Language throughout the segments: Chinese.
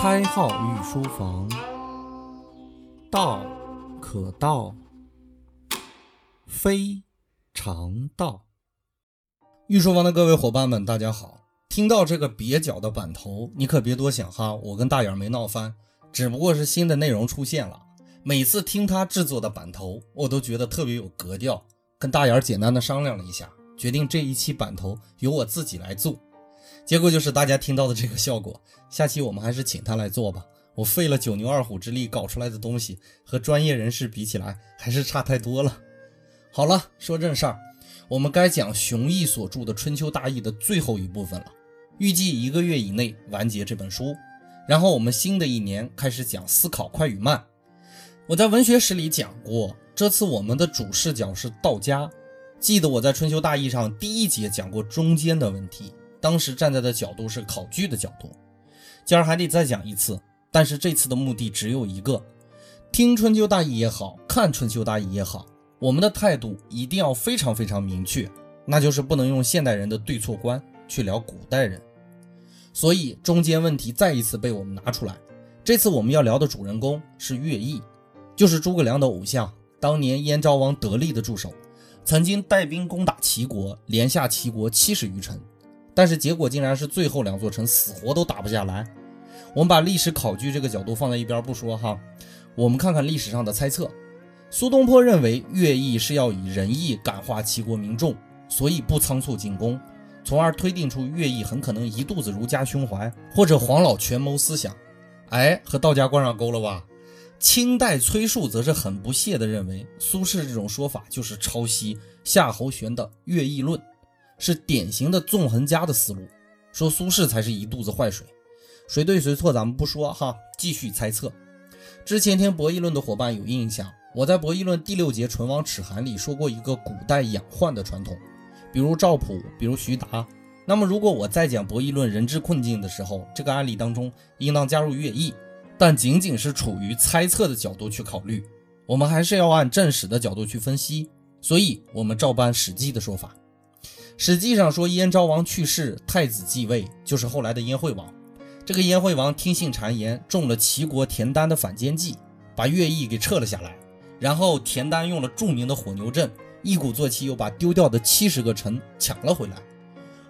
开号御书房，道可道，非常道。御书房的各位伙伴们，大家好！听到这个蹩脚的版头，你可别多想哈，我跟大眼没闹翻，只不过是新的内容出现了。每次听他制作的版头，我都觉得特别有格调。跟大眼简单的商量了一下，决定这一期版头由我自己来做。结果就是大家听到的这个效果。下期我们还是请他来做吧。我费了九牛二虎之力搞出来的东西，和专业人士比起来，还是差太多了。好了，说正事儿，我们该讲熊毅所著的《春秋大义》的最后一部分了。预计一个月以内完结这本书，然后我们新的一年开始讲思考快与慢。我在文学史里讲过，这次我们的主视角是道家。记得我在《春秋大义》上第一节讲过中间的问题。当时站在的角度是考据的角度，今儿还得再讲一次，但是这次的目的只有一个：听春秋大义也好看春秋大义也好，我们的态度一定要非常非常明确，那就是不能用现代人的对错观去聊古代人。所以中间问题再一次被我们拿出来。这次我们要聊的主人公是乐毅，就是诸葛亮的偶像，当年燕昭王得力的助手，曾经带兵攻打齐国，连下齐国七十余城。但是结果竟然是最后两座城死活都打不下来。我们把历史考据这个角度放在一边不说哈，我们看看历史上的猜测。苏东坡认为乐毅是要以仁义感化齐国民众，所以不仓促进攻，从而推定出乐毅很可能一肚子儒家胸怀或者黄老权谋思想。哎，和道家挂上钩了吧？清代崔述则是很不屑地认为苏轼这种说法就是抄袭夏侯玄的《乐毅论》。是典型的纵横家的思路，说苏轼才是一肚子坏水，谁对谁错咱们不说哈，继续猜测。之前听博弈论的伙伴有印象，我在博弈论第六节《唇亡齿寒》里说过一个古代养患的传统，比如赵普，比如徐达。那么如果我在讲博弈论人之困境的时候，这个案例当中应当加入乐毅，但仅仅是处于猜测的角度去考虑，我们还是要按正史的角度去分析，所以我们照搬《史记》的说法。实际上说，燕昭王去世，太子继位，就是后来的燕惠王。这个燕惠王听信谗言，中了齐国田丹的反间计，把乐毅给撤了下来。然后田丹用了著名的火牛阵，一鼓作气又把丢掉的七十个城抢了回来。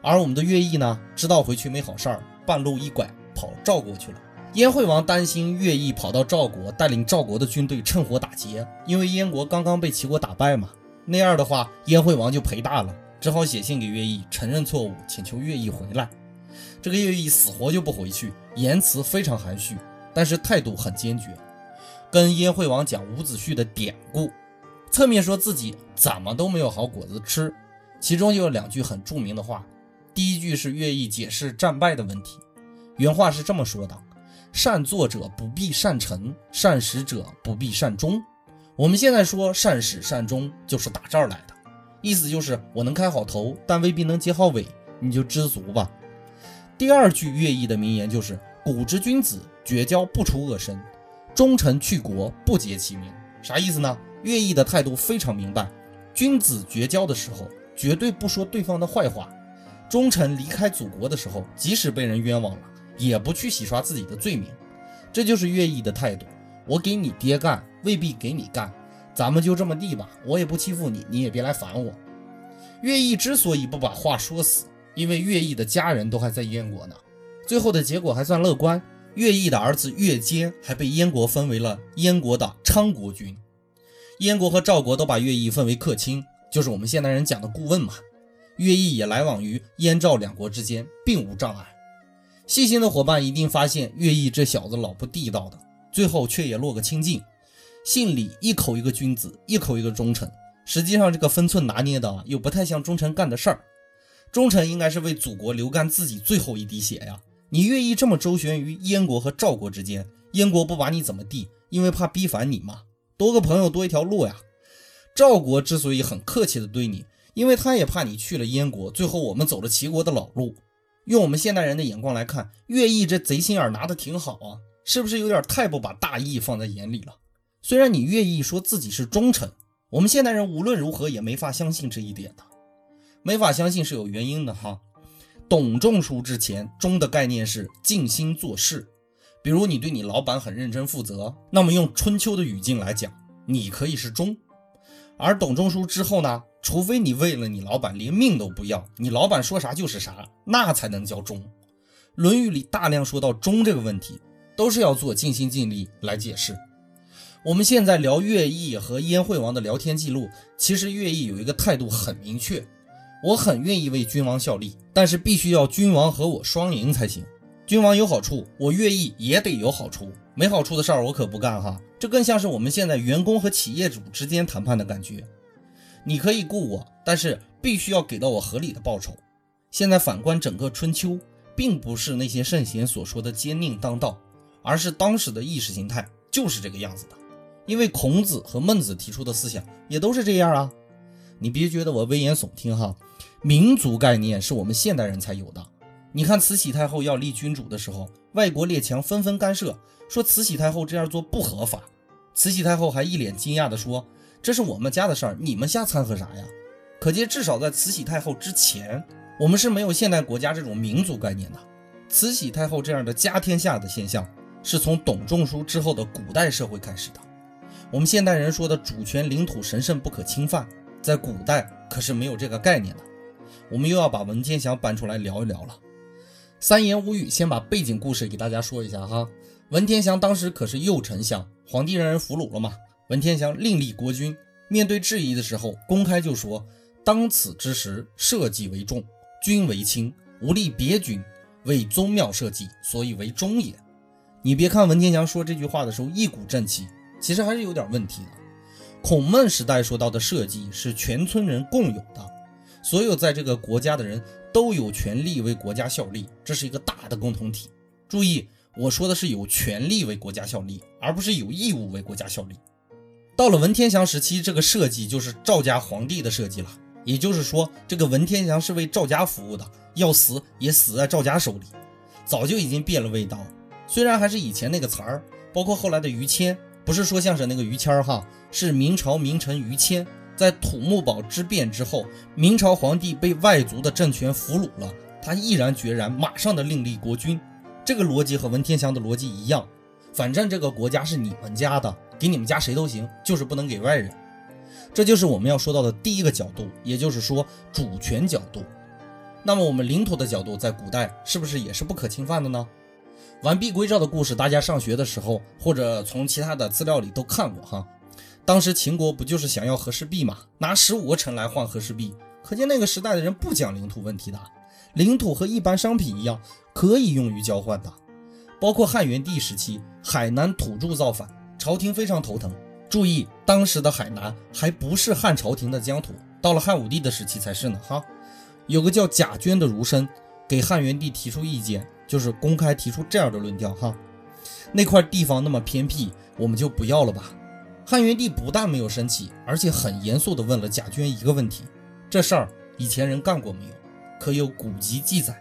而我们的乐毅呢，知道回去没好事儿，半路一拐跑赵国去了。燕惠王担心乐毅跑到赵国，带领赵国的军队趁火打劫，因为燕国刚刚被齐国打败嘛。那样的话，燕惠王就赔大了。只好写信给乐毅，承认错误，请求乐毅回来。这个乐毅死活就不回去，言辞非常含蓄，但是态度很坚决，跟燕惠王讲伍子胥的典故，侧面说自己怎么都没有好果子吃。其中就有两句很著名的话，第一句是乐毅解释战败的问题，原话是这么说的：“善作者不必善成，善始者不必善终。”我们现在说善始善终，就是打这儿来的。意思就是我能开好头，但未必能结好尾，你就知足吧。第二句乐毅的名言就是“古之君子绝交不出恶声，忠臣去国不结其名”。啥意思呢？乐毅的态度非常明白，君子绝交的时候绝对不说对方的坏话，忠臣离开祖国的时候，即使被人冤枉了，也不去洗刷自己的罪名。这就是乐毅的态度。我给你爹干，未必给你干。咱们就这么地吧，我也不欺负你，你也别来烦我。乐毅之所以不把话说死，因为乐毅的家人都还在燕国呢。最后的结果还算乐观，乐毅的儿子乐坚还被燕国分为了燕国的昌国君。燕国和赵国都把乐毅分为客卿，就是我们现代人讲的顾问嘛。乐毅也来往于燕赵两国之间，并无障碍。细心的伙伴一定发现，乐毅这小子老不地道的，最后却也落个清净。姓李，一口一个君子，一口一个忠臣。实际上，这个分寸拿捏的啊又不太像忠臣干的事儿。忠臣应该是为祖国流干自己最后一滴血呀！你乐毅这么周旋于燕国和赵国之间，燕国不把你怎么地，因为怕逼反你嘛。多个朋友多一条路呀。赵国之所以很客气的对你，因为他也怕你去了燕国，最后我们走了齐国的老路。用我们现代人的眼光来看，乐毅这贼心眼拿的挺好啊，是不是有点太不把大义放在眼里了？虽然你愿意说自己是忠臣，我们现代人无论如何也没法相信这一点的，没法相信是有原因的哈。董仲舒之前，忠的概念是尽心做事，比如你对你老板很认真负责，那么用春秋的语境来讲，你可以是忠。而董仲舒之后呢，除非你为了你老板连命都不要，你老板说啥就是啥，那才能叫忠。《论语》里大量说到忠这个问题，都是要做尽心尽力来解释。我们现在聊乐毅和燕惠王的聊天记录，其实乐毅有一个态度很明确，我很愿意为君王效力，但是必须要君王和我双赢才行。君王有好处，我乐毅也得有好处。没好处的事儿我可不干哈。这更像是我们现在员工和企业主之间谈判的感觉。你可以雇我，但是必须要给到我合理的报酬。现在反观整个春秋，并不是那些圣贤所说的奸佞当道，而是当时的意识形态就是这个样子的。因为孔子和孟子提出的思想也都是这样啊。你别觉得我危言耸听哈，民族概念是我们现代人才有的。你看慈禧太后要立君主的时候，外国列强纷纷干涉，说慈禧太后这样做不合法。慈禧太后还一脸惊讶地说：“这是我们家的事儿，你们瞎掺和啥呀？”可见，至少在慈禧太后之前，我们是没有现代国家这种民族概念的。慈禧太后这样的家天下的现象，是从董仲舒之后的古代社会开始的。我们现代人说的主权、领土神圣不可侵犯，在古代可是没有这个概念的。我们又要把文天祥搬出来聊一聊了。三言五语，先把背景故事给大家说一下哈。文天祥当时可是右丞相，皇帝让人俘虏了嘛。文天祥另立国君，面对质疑的时候，公开就说：“当此之时，社稷为重，君为轻，无立别君，为宗庙社稷，所以为忠也。”你别看文天祥说这句话的时候一股正气，其实还是有点问题的。孔孟时代说到的社稷是全村人共有的，所有在这个国家的人。都有权利为国家效力，这是一个大的共同体。注意，我说的是有权利为国家效力，而不是有义务为国家效力。到了文天祥时期，这个设计就是赵家皇帝的设计了，也就是说，这个文天祥是为赵家服务的，要死也死在赵家手里。早就已经变了味道，虽然还是以前那个词儿，包括后来的于谦，不是说相声那个于谦儿哈，是明朝名臣于谦。在土木堡之变之后，明朝皇帝被外族的政权俘虏了，他毅然决然，马上的另立国君。这个逻辑和文天祥的逻辑一样，反正这个国家是你们家的，给你们家谁都行，就是不能给外人。这就是我们要说到的第一个角度，也就是说主权角度。那么我们领土的角度，在古代是不是也是不可侵犯的呢？完璧归赵的故事，大家上学的时候或者从其他的资料里都看过哈。当时秦国不就是想要和氏璧吗？拿十五个城来换和氏璧，可见那个时代的人不讲领土问题的，领土和一般商品一样，可以用于交换的。包括汉元帝时期，海南土著造反，朝廷非常头疼。注意，当时的海南还不是汉朝廷的疆土，到了汉武帝的时期才是呢。哈，有个叫贾娟的儒生给汉元帝提出意见，就是公开提出这样的论调：哈，那块地方那么偏僻，我们就不要了吧。汉元帝不但没有生气，而且很严肃地问了贾涓一个问题：这事儿以前人干过没有？可有古籍记载？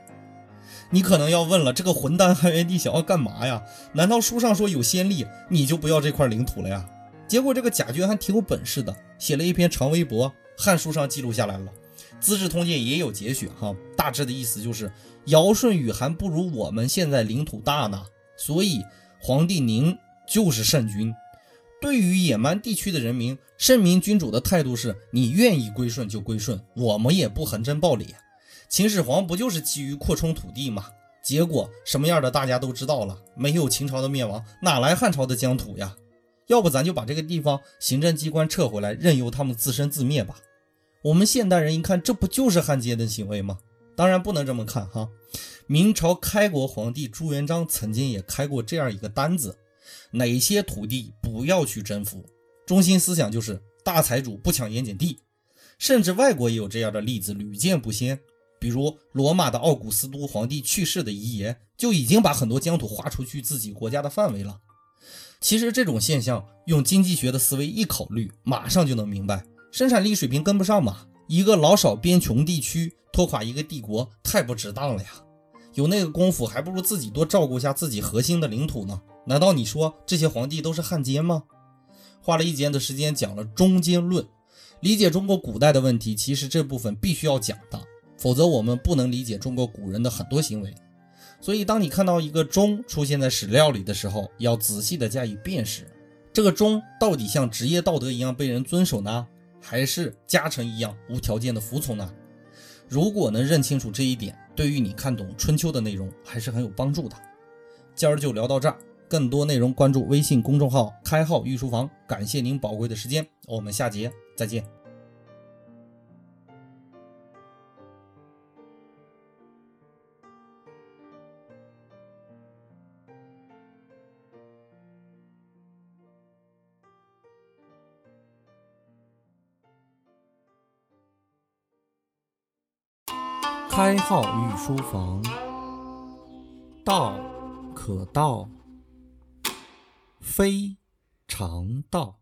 你可能要问了，这个混蛋汉元帝想要干嘛呀？难道书上说有先例，你就不要这块领土了呀？结果这个贾涓还挺有本事的，写了一篇长微博，汉书上记录下来了，《资治通鉴》也有节选哈。大致的意思就是，尧舜禹还不如我们现在领土大呢，所以皇帝您就是圣君。对于野蛮地区的人民，圣明君主的态度是：你愿意归顺就归顺，我们也不横征暴敛。秦始皇不就是基于扩充土地吗？结果什么样的大家都知道了，没有秦朝的灭亡，哪来汉朝的疆土呀？要不咱就把这个地方行政机关撤回来，任由他们自生自灭吧。我们现代人一看，这不就是汉奸的行为吗？当然不能这么看哈。明朝开国皇帝朱元璋曾经也开过这样一个单子。哪些土地不要去征服？中心思想就是大财主不抢盐碱地，甚至外国也有这样的例子屡见不鲜。比如罗马的奥古斯都皇帝去世的遗言，就已经把很多疆土划出去自己国家的范围了。其实这种现象，用经济学的思维一考虑，马上就能明白，生产力水平跟不上嘛。一个老少边穷地区拖垮一个帝国，太不值当了呀。有那个功夫，还不如自己多照顾一下自己核心的领土呢。难道你说这些皇帝都是汉奸吗？花了一节的时间讲了中间论，理解中国古代的问题，其实这部分必须要讲的，否则我们不能理解中国古人的很多行为。所以，当你看到一个钟出现在史料里的时候，要仔细的加以辨识。这个钟到底像职业道德一样被人遵守呢，还是家臣一样无条件的服从呢？如果能认清楚这一点，对于你看懂春秋的内容还是很有帮助的。今儿就聊到这儿，更多内容关注微信公众号“开号御书房”。感谢您宝贵的时间，我们下节再见。开号御书房，道可道，非常道。